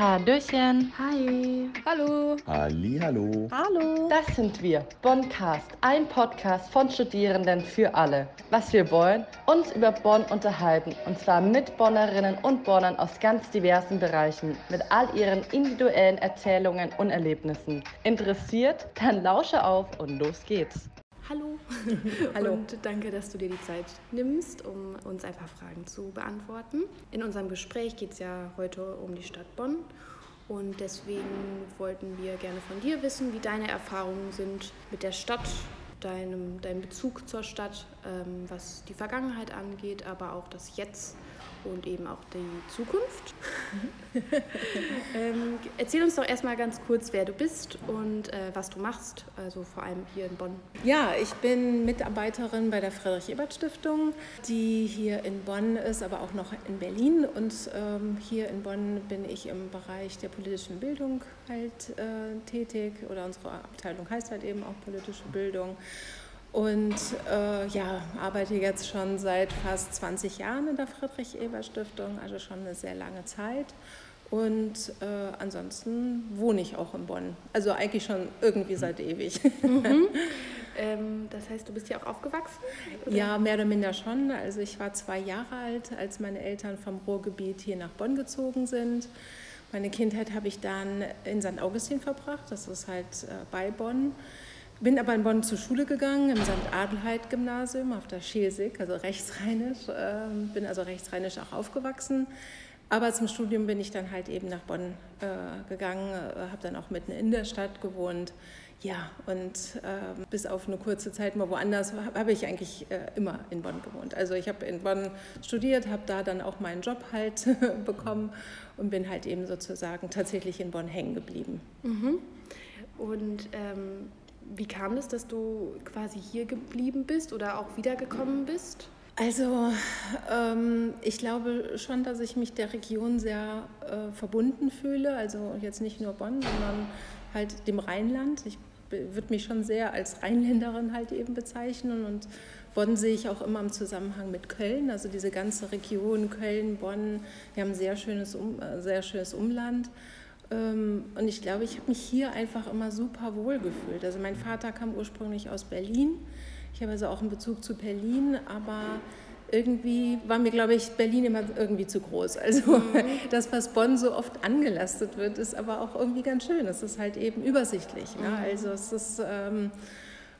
Hallöchen. Hi. Hallo. Hallo. Hallo. Das sind wir, Bonncast, ein Podcast von Studierenden für alle. Was wir wollen, uns über Bonn unterhalten und zwar mit Bonnerinnen und Bonnern aus ganz diversen Bereichen, mit all ihren individuellen Erzählungen und Erlebnissen. Interessiert? Dann lausche auf und los geht's. Hallo. Hallo. Und danke, dass du dir die Zeit nimmst, um uns ein paar Fragen zu beantworten. In unserem Gespräch geht es ja heute um die Stadt Bonn. Und deswegen wollten wir gerne von dir wissen, wie deine Erfahrungen sind mit der Stadt, deinem, deinem Bezug zur Stadt, ähm, was die Vergangenheit angeht, aber auch das Jetzt und eben auch die Zukunft. ähm, erzähl uns doch erstmal ganz kurz, wer du bist und äh, was du machst, also vor allem hier in Bonn. Ja, ich bin Mitarbeiterin bei der Friedrich-Ebert-Stiftung, die hier in Bonn ist, aber auch noch in Berlin. Und ähm, hier in Bonn bin ich im Bereich der politischen Bildung halt äh, tätig oder unsere Abteilung heißt halt eben auch politische Bildung. Und äh, ja, arbeite jetzt schon seit fast 20 Jahren in der Friedrich-Ebert-Stiftung, also schon eine sehr lange Zeit. Und äh, ansonsten wohne ich auch in Bonn. Also eigentlich schon irgendwie seit ewig. Mhm. ähm, das heißt, du bist hier auch aufgewachsen? Oder? Ja, mehr oder minder schon. Also ich war zwei Jahre alt, als meine Eltern vom Ruhrgebiet hier nach Bonn gezogen sind. Meine Kindheit habe ich dann in St. Augustin verbracht, das ist halt äh, bei Bonn. Bin aber in Bonn zur Schule gegangen, im St. Adelheid-Gymnasium auf der Schelsig, also rechtsrheinisch. Ähm, bin also rechtsrheinisch auch aufgewachsen. Aber zum Studium bin ich dann halt eben nach Bonn äh, gegangen, äh, habe dann auch mitten in der Stadt gewohnt. Ja, und äh, bis auf eine kurze Zeit mal woanders habe ich eigentlich äh, immer in Bonn gewohnt. Also ich habe in Bonn studiert, habe da dann auch meinen Job halt bekommen und bin halt eben sozusagen tatsächlich in Bonn hängen geblieben. Mhm. Und ähm, wie kam es, dass du quasi hier geblieben bist oder auch wiedergekommen bist? Also ähm, ich glaube schon, dass ich mich der Region sehr äh, verbunden fühle. Also jetzt nicht nur Bonn, sondern halt dem Rheinland. Ich würde mich schon sehr als Rheinländerin halt eben bezeichnen und Bonn sehe ich auch immer im Zusammenhang mit Köln. Also diese ganze Region Köln, Bonn, wir haben ein sehr schönes, um, äh, sehr schönes Umland. Ähm, und ich glaube, ich habe mich hier einfach immer super wohl gefühlt. Also mein Vater kam ursprünglich aus Berlin. Ich habe also auch einen Bezug zu Berlin, aber irgendwie war mir, glaube ich, Berlin immer irgendwie zu groß. Also mhm. das, was Bonn so oft angelastet wird, ist aber auch irgendwie ganz schön. Es ist halt eben übersichtlich. Ne? Mhm. Also es ist ähm,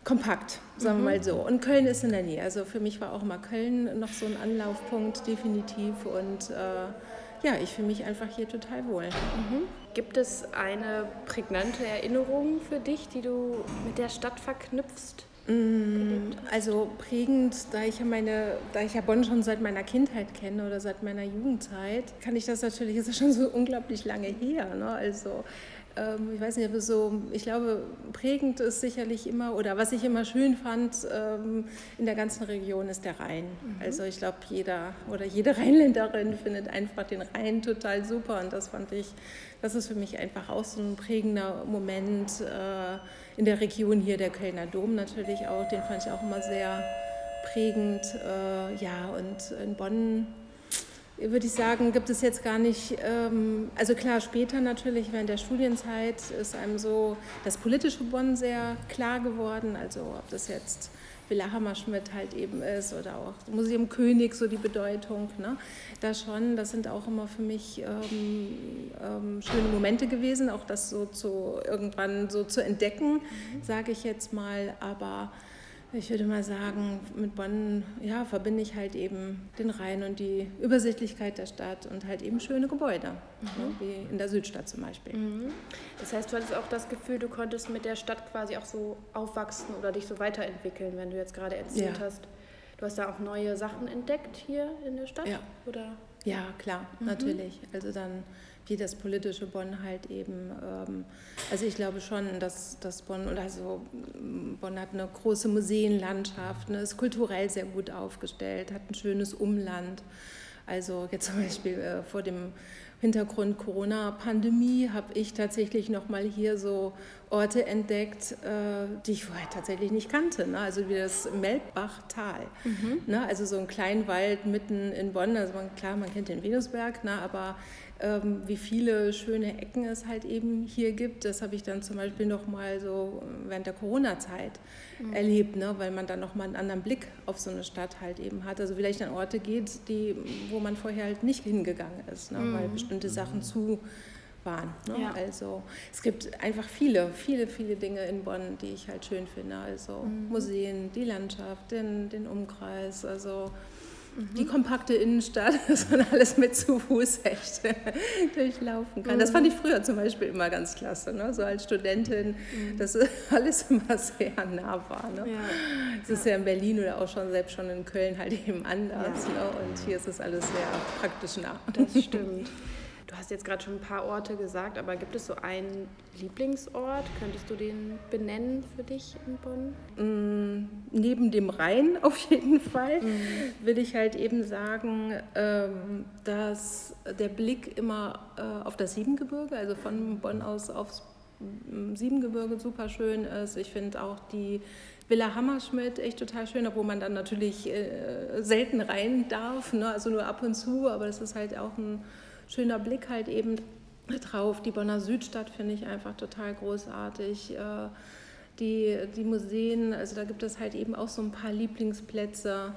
kompakt, sagen wir mhm. mal so. Und Köln ist in der Nähe. Also für mich war auch mal Köln noch so ein Anlaufpunkt, definitiv. Und äh, ja, ich fühle mich einfach hier total wohl. Mhm. Gibt es eine prägnante Erinnerung für dich, die du mit der Stadt verknüpfst? Mm, also prägend, da ich ja meine, da ich ja Bonn schon seit meiner Kindheit kenne oder seit meiner Jugendzeit, kann ich das natürlich, ist ja schon so unglaublich lange her. Ne? Also ähm, ich weiß nicht, aber so, ich glaube, prägend ist sicherlich immer, oder was ich immer schön fand ähm, in der ganzen Region ist der Rhein. Mhm. Also ich glaube, jeder oder jede Rheinländerin findet einfach den Rhein total super und das fand ich, das ist für mich einfach auch so ein prägender Moment äh, in der Region hier, der Kölner Dom natürlich auch, den fand ich auch immer sehr prägend. Äh, ja, und in Bonn würde ich sagen, gibt es jetzt gar nicht, ähm, also klar, später natürlich, während der Studienzeit ist einem so das politische Bonn sehr klar geworden, also ob das jetzt Villa Hammerschmidt halt eben ist oder auch Museum König, so die Bedeutung, ne? da schon, das sind auch immer für mich ähm, ähm, schöne Momente gewesen, auch das so zu, irgendwann so zu entdecken, mhm. sage ich jetzt mal, aber ich würde mal sagen, mit Bonn ja, verbinde ich halt eben den Rhein und die Übersichtlichkeit der Stadt und halt eben schöne Gebäude, mhm. ne, wie in der Südstadt zum Beispiel. Mhm. Das heißt, du hattest auch das Gefühl, du konntest mit der Stadt quasi auch so aufwachsen oder dich so weiterentwickeln, wenn du jetzt gerade erzählt ja. hast. Du hast da auch neue Sachen entdeckt hier in der Stadt? Ja, oder? ja klar, mhm. natürlich. Also dann wie das politische Bonn halt eben, ähm, also ich glaube schon, dass, dass Bonn, also Bonn hat eine große Museenlandschaft, ne, ist kulturell sehr gut aufgestellt, hat ein schönes Umland. Also jetzt zum Beispiel äh, vor dem Hintergrund Corona-Pandemie habe ich tatsächlich nochmal hier so Orte entdeckt, äh, die ich vorher tatsächlich nicht kannte. Ne? Also wie das Melbachtal. Mhm. Ne? Also so ein Kleinwald mitten in Bonn. Also man, klar, man kennt den Venusberg, ne? aber ähm, wie viele schöne Ecken es halt eben hier gibt. Das habe ich dann zum Beispiel noch mal so während der Corona-Zeit mhm. erlebt, ne? weil man dann noch mal einen anderen Blick auf so eine Stadt halt eben hat. Also vielleicht an Orte geht, die, wo man vorher halt nicht hingegangen ist, ne? Mhm. weil bestimmte Sachen zu waren. Ne? Ja. Also es gibt einfach viele, viele, viele Dinge in Bonn, die ich halt schön finde. Also mhm. Museen, die Landschaft, den, den Umkreis, also mhm. die kompakte Innenstadt, dass man alles mit zu Fuß echt durchlaufen kann. Mhm. Das fand ich früher zum Beispiel immer ganz klasse, ne? so als Studentin, mhm. dass alles immer sehr nah war. Ne? Ja. Es ist ja in Berlin oder auch schon selbst schon in Köln halt eben anders. Ja. Ne? Und hier ist es alles sehr praktisch nah. Das stimmt. Du hast jetzt gerade schon ein paar Orte gesagt, aber gibt es so einen Lieblingsort? Könntest du den benennen für dich in Bonn? Mm, neben dem Rhein auf jeden Fall mhm. will ich halt eben sagen, ähm, dass der Blick immer äh, auf das Siebengebirge, also von Bonn aus aufs mm, Siebengebirge super schön ist. Ich finde auch die Villa Hammerschmidt echt total schön, obwohl man dann natürlich äh, selten rein darf, ne? also nur ab und zu, aber das ist halt auch ein schöner Blick halt eben drauf. Die Bonner Südstadt finde ich einfach total großartig. Äh, die, die Museen, also da gibt es halt eben auch so ein paar Lieblingsplätze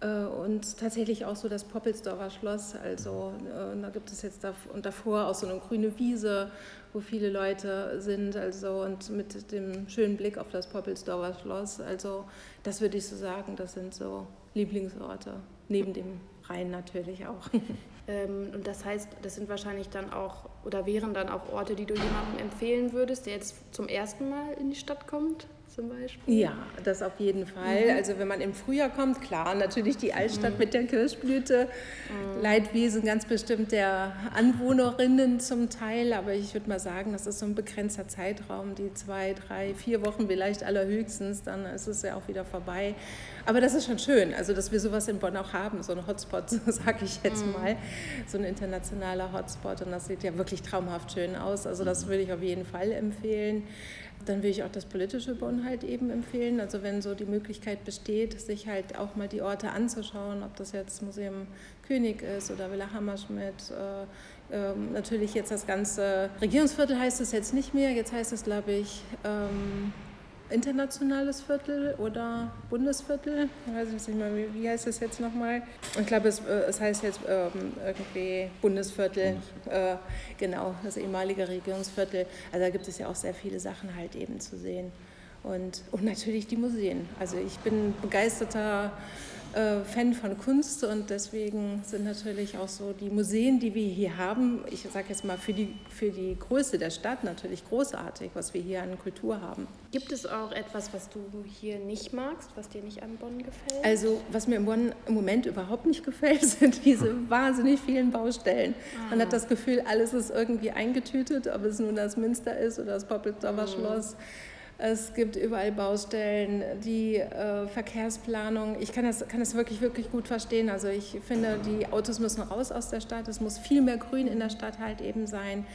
äh, und tatsächlich auch so das Poppelsdorfer Schloss. Also äh, da gibt es jetzt und davor auch so eine grüne Wiese, wo viele Leute sind. Also und mit dem schönen Blick auf das Poppelsdorfer Schloss. Also das würde ich so sagen, das sind so Lieblingsorte neben dem Rhein natürlich auch. Ähm, und das heißt, das sind wahrscheinlich dann auch oder wären dann auch Orte, die du jemandem empfehlen würdest, der jetzt zum ersten Mal in die Stadt kommt? Zum Beispiel? Ja, das auf jeden Fall. Mhm. Also wenn man im Frühjahr kommt, klar, natürlich die Altstadt mhm. mit der Kirschblüte, mhm. Leidwesen ganz bestimmt der Anwohnerinnen zum Teil, aber ich würde mal sagen, das ist so ein begrenzter Zeitraum, die zwei, drei, vier Wochen vielleicht allerhöchstens, dann ist es ja auch wieder vorbei. Aber das ist schon schön, also dass wir sowas in Bonn auch haben, so ein Hotspot, sage ich jetzt mhm. mal, so ein internationaler Hotspot und das sieht ja wirklich traumhaft schön aus. Also das würde ich auf jeden Fall empfehlen. Dann will ich auch das politische Bonn halt eben empfehlen. Also wenn so die Möglichkeit besteht, sich halt auch mal die Orte anzuschauen, ob das jetzt Museum König ist oder Villa Hammerschmidt. Äh, äh, natürlich jetzt das ganze Regierungsviertel heißt es jetzt nicht mehr. Jetzt heißt es, glaube ich, ähm, internationales Viertel oder Bundesviertel. Ich weiß nicht mehr, wie, heißt das jetzt nochmal? Ich glaube, es, äh, es heißt jetzt ähm, irgendwie Bundesviertel, äh, genau, das ehemalige Regierungsviertel. Also da gibt es ja auch sehr viele Sachen halt eben zu sehen. Und, und natürlich die Museen. Also ich bin begeisterter äh, Fan von Kunst und deswegen sind natürlich auch so die Museen, die wir hier haben, ich sage jetzt mal für die, für die Größe der Stadt natürlich großartig, was wir hier an Kultur haben. Gibt es auch etwas, was du hier nicht magst, was dir nicht an Bonn gefällt? Also was mir in Bonn im Moment überhaupt nicht gefällt, sind diese wahnsinnig vielen Baustellen. Ah. Man hat das Gefühl, alles ist irgendwie eingetütet, ob es nun das Münster ist oder das Poppelsdorfer mhm. Schloss. Es gibt überall Baustellen, die äh, Verkehrsplanung. Ich kann das, kann das wirklich, wirklich gut verstehen. Also ich finde, die Autos müssen raus aus der Stadt. Es muss viel mehr Grün in der Stadt halt eben sein.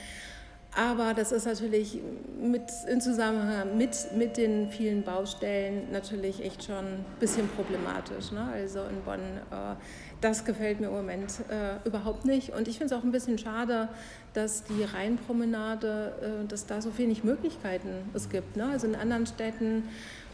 Aber das ist natürlich mit, in Zusammenhang mit, mit den vielen Baustellen natürlich echt schon ein bisschen problematisch. Ne? Also in Bonn, äh, das gefällt mir im Moment äh, überhaupt nicht. Und ich finde es auch ein bisschen schade, dass die Rheinpromenade, äh, dass da so wenig Möglichkeiten es gibt. Ne? Also in anderen Städten,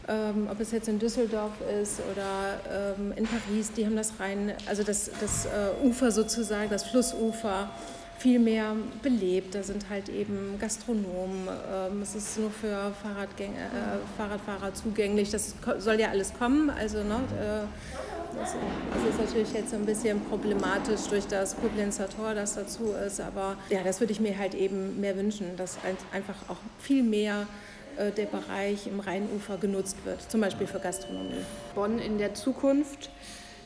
ähm, ob es jetzt in Düsseldorf ist oder ähm, in Paris, die haben das Rhein, also das, das äh, Ufer sozusagen, das Flussufer viel mehr belebt. Da sind halt eben Gastronomen. Ähm, es ist nur für Fahrradgänger, äh, Fahrradfahrer zugänglich. Das soll ja alles kommen. Also ne, äh, das, das, ist natürlich jetzt ein bisschen problematisch durch das Koblenzer Tor, das dazu ist. Aber ja, das würde ich mir halt eben mehr wünschen, dass einfach auch viel mehr äh, der Bereich im Rheinufer genutzt wird, zum Beispiel für Gastronomie. Bonn in der Zukunft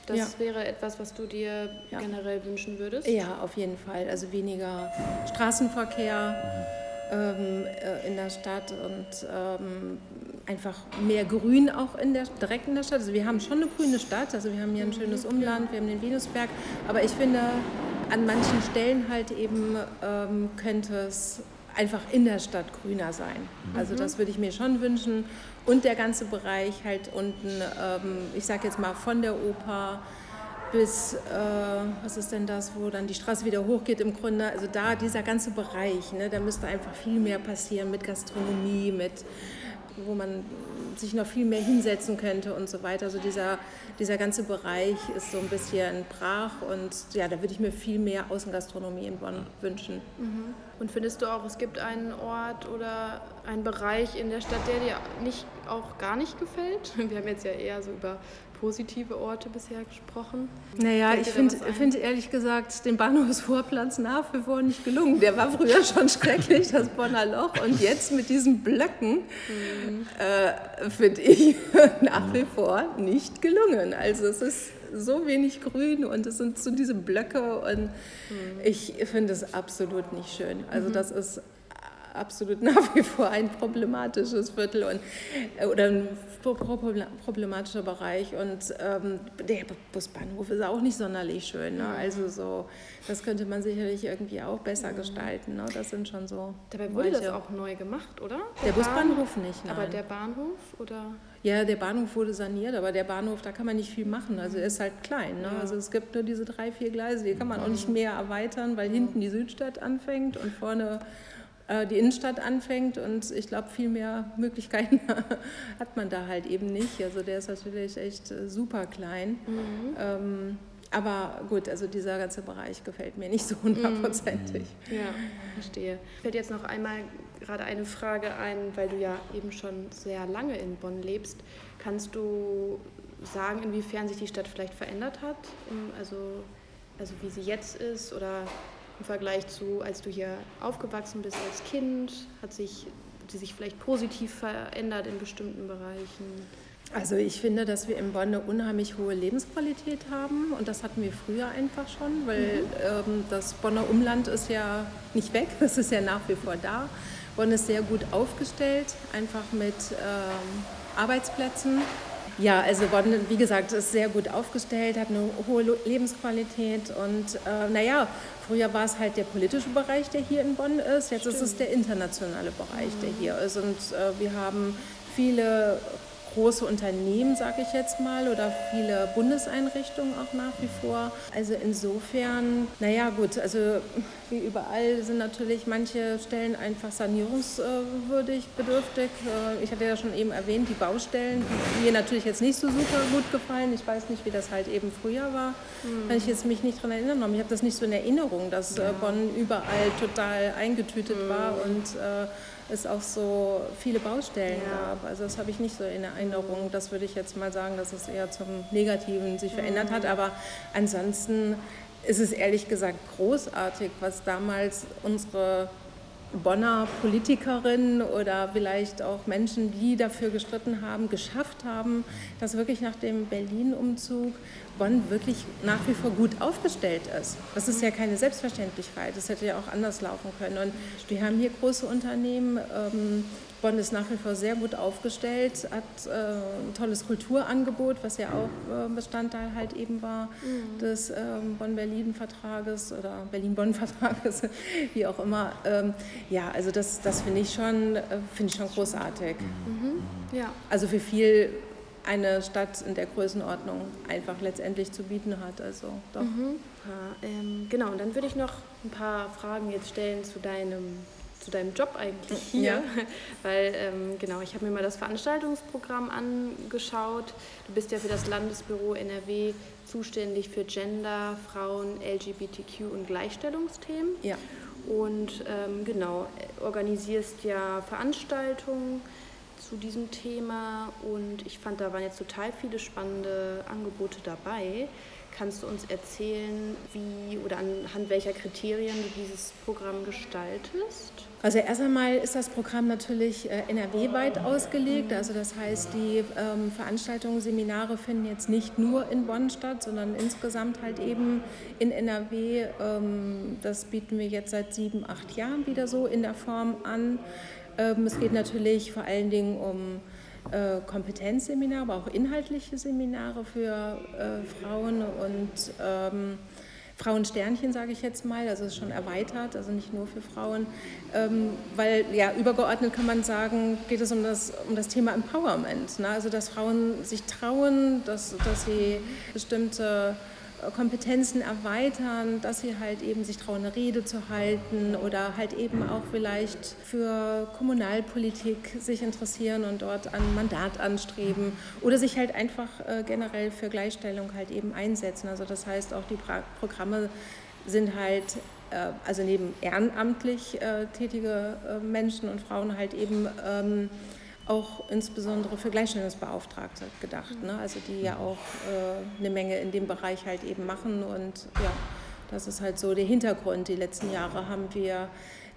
das ja. wäre etwas, was du dir ja. generell wünschen würdest? Ja, auf jeden Fall. Also weniger Straßenverkehr ähm, äh, in der Stadt und ähm, einfach mehr Grün auch in der, direkt in der Stadt. Also wir haben schon eine grüne Stadt, also wir haben hier ein mhm. schönes Umland, wir haben den Venusberg, aber ich finde, an manchen Stellen halt eben ähm, könnte es einfach in der Stadt grüner sein. Also mhm. das würde ich mir schon wünschen. Und der ganze Bereich halt unten, ähm, ich sage jetzt mal von der Oper bis, äh, was ist denn das, wo dann die Straße wieder hochgeht im Grunde. Also da dieser ganze Bereich, ne, da müsste einfach viel mehr passieren mit Gastronomie, mit wo man sich noch viel mehr hinsetzen könnte und so weiter. Also dieser, dieser ganze Bereich ist so ein bisschen brach und ja, da würde ich mir viel mehr Außengastronomie in Bonn wünschen. Mhm. Und findest du auch, es gibt einen Ort oder einen Bereich in der Stadt, der dir nicht, auch gar nicht gefällt? Wir haben jetzt ja eher so über positive Orte bisher gesprochen. Naja, ich finde find ehrlich gesagt den Bahnhofsvorplatz nach wie vor nicht gelungen. Der war früher schon schrecklich, das Bonner Loch. Und jetzt mit diesen Blöcken mhm. äh, finde ich nach wie vor nicht gelungen. Also es ist so wenig grün und es sind so diese Blöcke und mhm. ich finde es absolut nicht schön. Also mhm. das ist absolut nach wie vor ein problematisches Viertel und, äh, oder ein problematischer Bereich. Und ähm, der Busbahnhof ist auch nicht sonderlich schön. Ne? Also so, das könnte man sicherlich irgendwie auch besser mhm. gestalten. Ne? Das sind schon so. Dabei wurde manche. das auch neu gemacht, oder? Der, der Busbahnhof nicht. Nein. Aber der Bahnhof oder? Ja, der Bahnhof wurde saniert, aber der Bahnhof, da kann man nicht viel machen. Also er ist halt klein. Ne? Ja. Also es gibt nur diese drei, vier Gleise, die kann man auch nicht mehr erweitern, weil hinten die Südstadt anfängt und vorne die Innenstadt anfängt und ich glaube, viel mehr Möglichkeiten hat man da halt eben nicht. Also der ist natürlich echt äh, super klein. Mhm. Ähm, aber gut, also dieser ganze Bereich gefällt mir nicht so hundertprozentig. Mhm. Ja, verstehe. Fällt jetzt noch einmal gerade eine Frage ein, weil du ja eben schon sehr lange in Bonn lebst. Kannst du sagen, inwiefern sich die Stadt vielleicht verändert hat? Also, also wie sie jetzt ist oder im Vergleich zu, als du hier aufgewachsen bist als Kind? Hat sich sie sich vielleicht positiv verändert in bestimmten Bereichen? Also ich finde, dass wir in Bonn eine unheimlich hohe Lebensqualität haben und das hatten wir früher einfach schon, weil mhm. ähm, das Bonner Umland ist ja nicht weg, das ist ja nach wie vor da. Bonn ist sehr gut aufgestellt, einfach mit ähm, Arbeitsplätzen. Ja, also Bonn, wie gesagt, ist sehr gut aufgestellt, hat eine hohe Lebensqualität und äh, naja, Früher war es halt der politische Bereich, der hier in Bonn ist. Jetzt Stimmt. ist es der internationale Bereich, der hier ist. Und äh, wir haben viele große Unternehmen, sage ich jetzt mal, oder viele Bundeseinrichtungen auch nach wie vor. Also insofern, naja gut, also wie überall sind natürlich manche Stellen einfach sanierungswürdig, bedürftig. Äh, ich hatte ja schon eben erwähnt, die Baustellen, die mir natürlich jetzt nicht so super gut gefallen. Ich weiß nicht, wie das halt eben früher war. Mhm. Kann ich jetzt mich nicht daran erinnern. Ich habe das nicht so in Erinnerung, dass äh, ja. Bonn überall total eingetütet mhm. war und äh, es auch so viele Baustellen ja. gab. Also das habe ich nicht so in Erinnerung. Das würde ich jetzt mal sagen, dass es eher zum Negativen sich verändert hat. Mhm. Aber ansonsten ist es ehrlich gesagt großartig, was damals unsere Bonner Politikerinnen oder vielleicht auch Menschen, die dafür gestritten haben, geschafft haben, dass wirklich nach dem Berlin-Umzug Bonn wirklich nach wie vor gut aufgestellt ist. Das ist ja keine Selbstverständlichkeit. Das hätte ja auch anders laufen können. Und wir haben hier große Unternehmen. Bonn ist nach wie vor sehr gut aufgestellt, hat äh, ein tolles Kulturangebot, was ja auch äh, Bestandteil halt eben war mhm. des ähm, Bonn-Berlin-Vertrages oder Berlin-Bonn-Vertrages, wie auch immer. Ähm, ja, also das, das finde ich, schon, äh, find ich schon großartig. Mhm. Ja. Also für viel eine Stadt in der Größenordnung einfach letztendlich zu bieten hat. Also doch. Mhm. Ja, ähm, genau, und dann würde ich noch ein paar Fragen jetzt stellen zu deinem, zu deinem Job eigentlich hier. Ja. Weil, ähm, genau, ich habe mir mal das Veranstaltungsprogramm angeschaut. Du bist ja für das Landesbüro NRW zuständig für Gender, Frauen, LGBTQ und Gleichstellungsthemen. Ja. Und ähm, genau, organisierst ja Veranstaltungen zu diesem Thema und ich fand, da waren jetzt total viele spannende Angebote dabei. Kannst du uns erzählen, wie oder anhand welcher Kriterien du dieses Programm gestaltest? Also erst einmal ist das Programm natürlich äh, NRW-weit ausgelegt. Also das heißt, die ähm, Veranstaltungen, Seminare finden jetzt nicht nur in Bonn statt, sondern insgesamt halt eben in NRW. Ähm, das bieten wir jetzt seit sieben, acht Jahren wieder so in der Form an. Ähm, es geht natürlich vor allen Dingen um äh, Kompetenzseminare, aber auch inhaltliche Seminare für äh, Frauen und ähm, Frauensternchen, sage ich jetzt mal, also ist schon erweitert, also nicht nur für Frauen, ähm, weil ja übergeordnet kann man sagen, geht es um das, um das Thema Empowerment, ne? also dass Frauen sich trauen, dass, dass sie bestimmte Kompetenzen erweitern, dass sie halt eben sich trauen, eine Rede zu halten oder halt eben auch vielleicht für Kommunalpolitik sich interessieren und dort ein Mandat anstreben oder sich halt einfach äh, generell für Gleichstellung halt eben einsetzen. Also das heißt auch die Programme sind halt äh, also neben ehrenamtlich äh, tätige Menschen und Frauen halt eben ähm, auch insbesondere für Gleichstellungsbeauftragte gedacht, ne? also die ja auch äh, eine Menge in dem Bereich halt eben machen und ja, das ist halt so der Hintergrund. Die letzten Jahre haben wir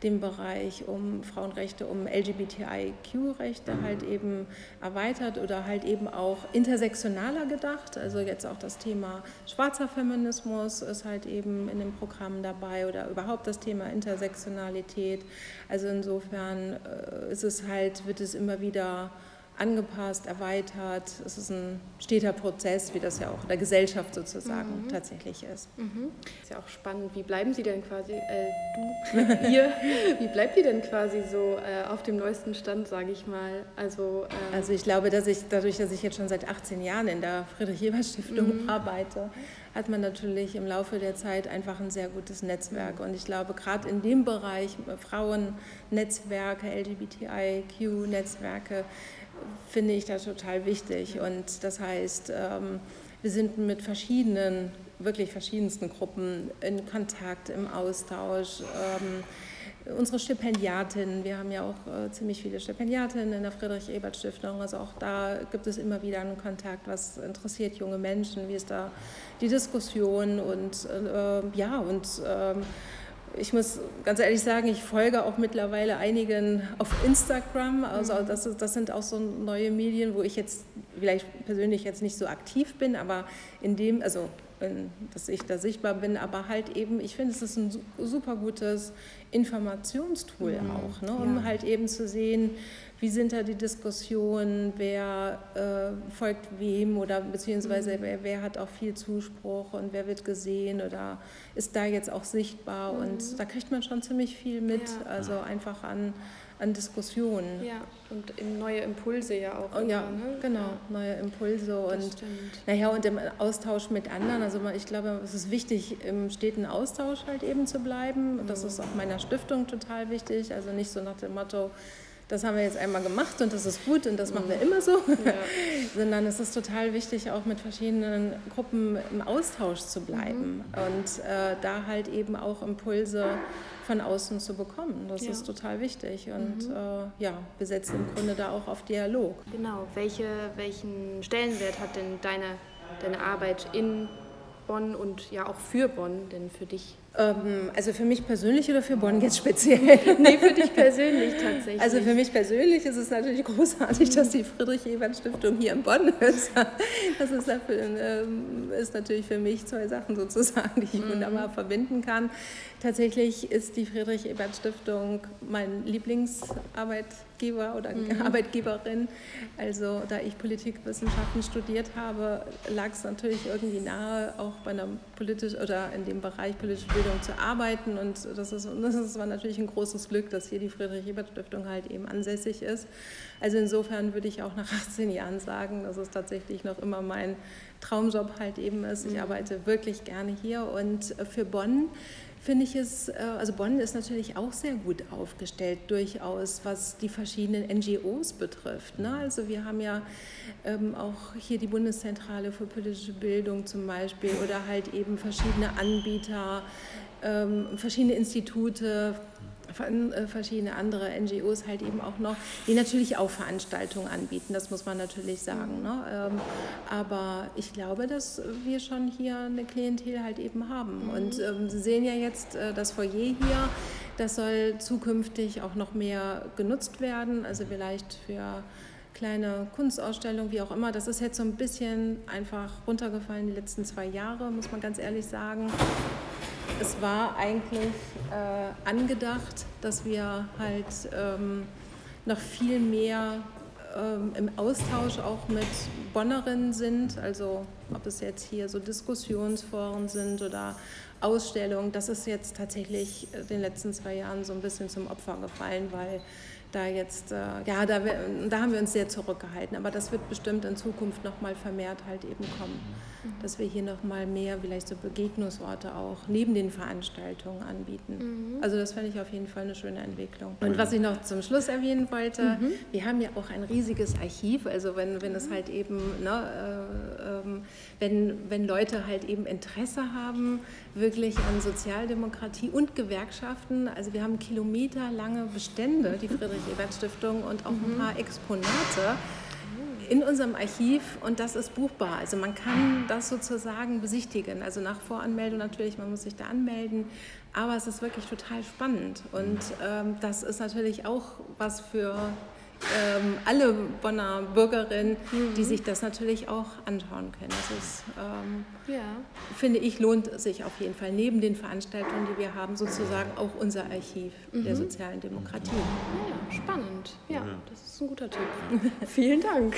den Bereich um Frauenrechte, um LGBTIQ-Rechte halt eben erweitert oder halt eben auch intersektionaler gedacht. Also jetzt auch das Thema schwarzer Feminismus ist halt eben in dem Programm dabei oder überhaupt das Thema Intersektionalität. Also insofern äh, ist es halt, wird es immer wieder angepasst, erweitert. Es ist ein steter Prozess, wie das ja auch in der Gesellschaft sozusagen mhm. tatsächlich ist. Mhm. Ist ja auch spannend. Wie bleiben Sie denn quasi, äh, du, ihr, wie bleibt ihr denn quasi so äh, auf dem neuesten Stand, sage ich mal? Also, ähm also ich glaube, dass ich dadurch, dass ich jetzt schon seit 18 Jahren in der Friedrich-Ebert-Stiftung mhm. arbeite, hat man natürlich im Laufe der Zeit einfach ein sehr gutes Netzwerk. Und ich glaube, gerade in dem Bereich Frauennetzwerke, LGBTIQ-Netzwerke, finde ich das total wichtig. Und das heißt, ähm, wir sind mit verschiedenen, wirklich verschiedensten Gruppen in Kontakt, im Austausch. Ähm, unsere Stipendiatinnen, wir haben ja auch äh, ziemlich viele Stipendiatinnen in der Friedrich-Ebert-Stiftung, also auch da gibt es immer wieder einen Kontakt, was interessiert junge Menschen, wie ist da die Diskussion? Und äh, ja, und ähm, ich muss ganz ehrlich sagen, ich folge auch mittlerweile einigen auf Instagram. Also mhm. das, das sind auch so neue Medien, wo ich jetzt vielleicht persönlich jetzt nicht so aktiv bin, aber in dem, also dass ich da sichtbar bin, aber halt eben, ich finde, es ist ein super gutes Informationstool mhm. auch, ne, um ja. halt eben zu sehen, wie sind da die Diskussionen, wer äh, folgt wem oder beziehungsweise mhm. wer, wer, hat auch viel Zuspruch und wer wird gesehen oder ist da jetzt auch sichtbar mhm. und da kriegt man schon ziemlich viel mit, ja. also einfach an, an Diskussionen. Ja, und neue Impulse ja auch. Oh, ja, ne? genau, ja. neue Impulse das und naja, und im Austausch mit anderen. Also ich glaube, es ist wichtig, im steten Austausch halt eben zu bleiben. Das mhm. ist auch meiner Stiftung total wichtig. Also nicht so nach dem Motto, das haben wir jetzt einmal gemacht und das ist gut und das machen wir immer so, ja. sondern es ist total wichtig, auch mit verschiedenen Gruppen im Austausch zu bleiben mhm. und äh, da halt eben auch Impulse von außen zu bekommen. Das ja. ist total wichtig und mhm. äh, ja, wir setzen im Grunde da auch auf Dialog. Genau, Welche, welchen Stellenwert hat denn deine, deine Arbeit in Bonn und ja auch für Bonn denn für dich? Ähm, also für mich persönlich oder für Bonn jetzt speziell? nee, für dich persönlich tatsächlich. Also für mich persönlich ist es natürlich großartig, dass die Friedrich-Ebert-Stiftung hier in Bonn ist. Das ist, dafür, ähm, ist natürlich für mich zwei Sachen sozusagen, die ich mhm. wunderbar verbinden kann. Tatsächlich ist die Friedrich-Ebert-Stiftung mein Lieblingsarbeitgeber oder mhm. Arbeitgeberin. Also da ich Politikwissenschaften studiert habe, lag es natürlich irgendwie nahe, auch bei einer politisch oder in dem Bereich politische Bildung zu arbeiten. Und das, ist, das war natürlich ein großes Glück, dass hier die Friedrich-Ebert-Stiftung halt eben ansässig ist. Also insofern würde ich auch nach 18 Jahren sagen, dass es tatsächlich noch immer mein Traumjob halt eben ist. Ich mhm. arbeite wirklich gerne hier und für Bonn finde ich es, äh, also Bonn ist natürlich auch sehr gut aufgestellt, durchaus, was die verschiedenen NGOs betrifft. Ne? Also wir haben ja ähm, auch hier die Bundeszentrale für politische Bildung zum Beispiel oder halt eben verschiedene Anbieter, ähm, verschiedene Institute, verschiedene andere NGOs halt eben auch noch, die natürlich auch Veranstaltungen anbieten, das muss man natürlich sagen. Ne? Ähm, aber ich glaube, dass wir schon hier eine Klientel halt eben haben. Mhm. Und ähm, Sie sehen ja jetzt äh, das Foyer hier, das soll zukünftig auch noch mehr genutzt werden, also vielleicht für kleine Kunstausstellung, wie auch immer. Das ist jetzt so ein bisschen einfach runtergefallen die letzten zwei Jahre, muss man ganz ehrlich sagen es war eigentlich äh, angedacht, dass wir halt ähm, noch viel mehr ähm, im Austausch auch mit Bonnerinnen sind, also ob es jetzt hier so Diskussionsforen sind oder Ausstellung. Das ist jetzt tatsächlich in den letzten zwei Jahren so ein bisschen zum Opfer gefallen, weil da jetzt, äh, ja, da, da haben wir uns sehr zurückgehalten. Aber das wird bestimmt in Zukunft noch mal vermehrt halt eben kommen, mhm. dass wir hier noch mal mehr vielleicht so Begegnungsorte auch neben den Veranstaltungen anbieten. Mhm. Also das fände ich auf jeden Fall eine schöne Entwicklung. Und was ich noch zum Schluss erwähnen wollte, mhm. wir haben ja auch ein riesiges Archiv. Also wenn, wenn es mhm. halt eben, ne, äh, äh, wenn, wenn Leute halt eben Interesse haben, wirklich an Sozialdemokratie und Gewerkschaften. Also wir haben kilometerlange Bestände, die Friedrich-Ebert-Stiftung und auch ein mhm. paar Exponate in unserem Archiv und das ist buchbar. Also man kann das sozusagen besichtigen. Also nach Voranmeldung natürlich, man muss sich da anmelden, aber es ist wirklich total spannend und ähm, das ist natürlich auch was für ähm, alle Bonner Bürgerinnen, mhm. die sich das natürlich auch anschauen können. Das ist, ähm, ja. finde ich, lohnt sich auf jeden Fall neben den Veranstaltungen, die wir haben, sozusagen auch unser Archiv mhm. der sozialen Demokratie. Ja, spannend. Ja, das ist ein guter Tipp. Vielen Dank.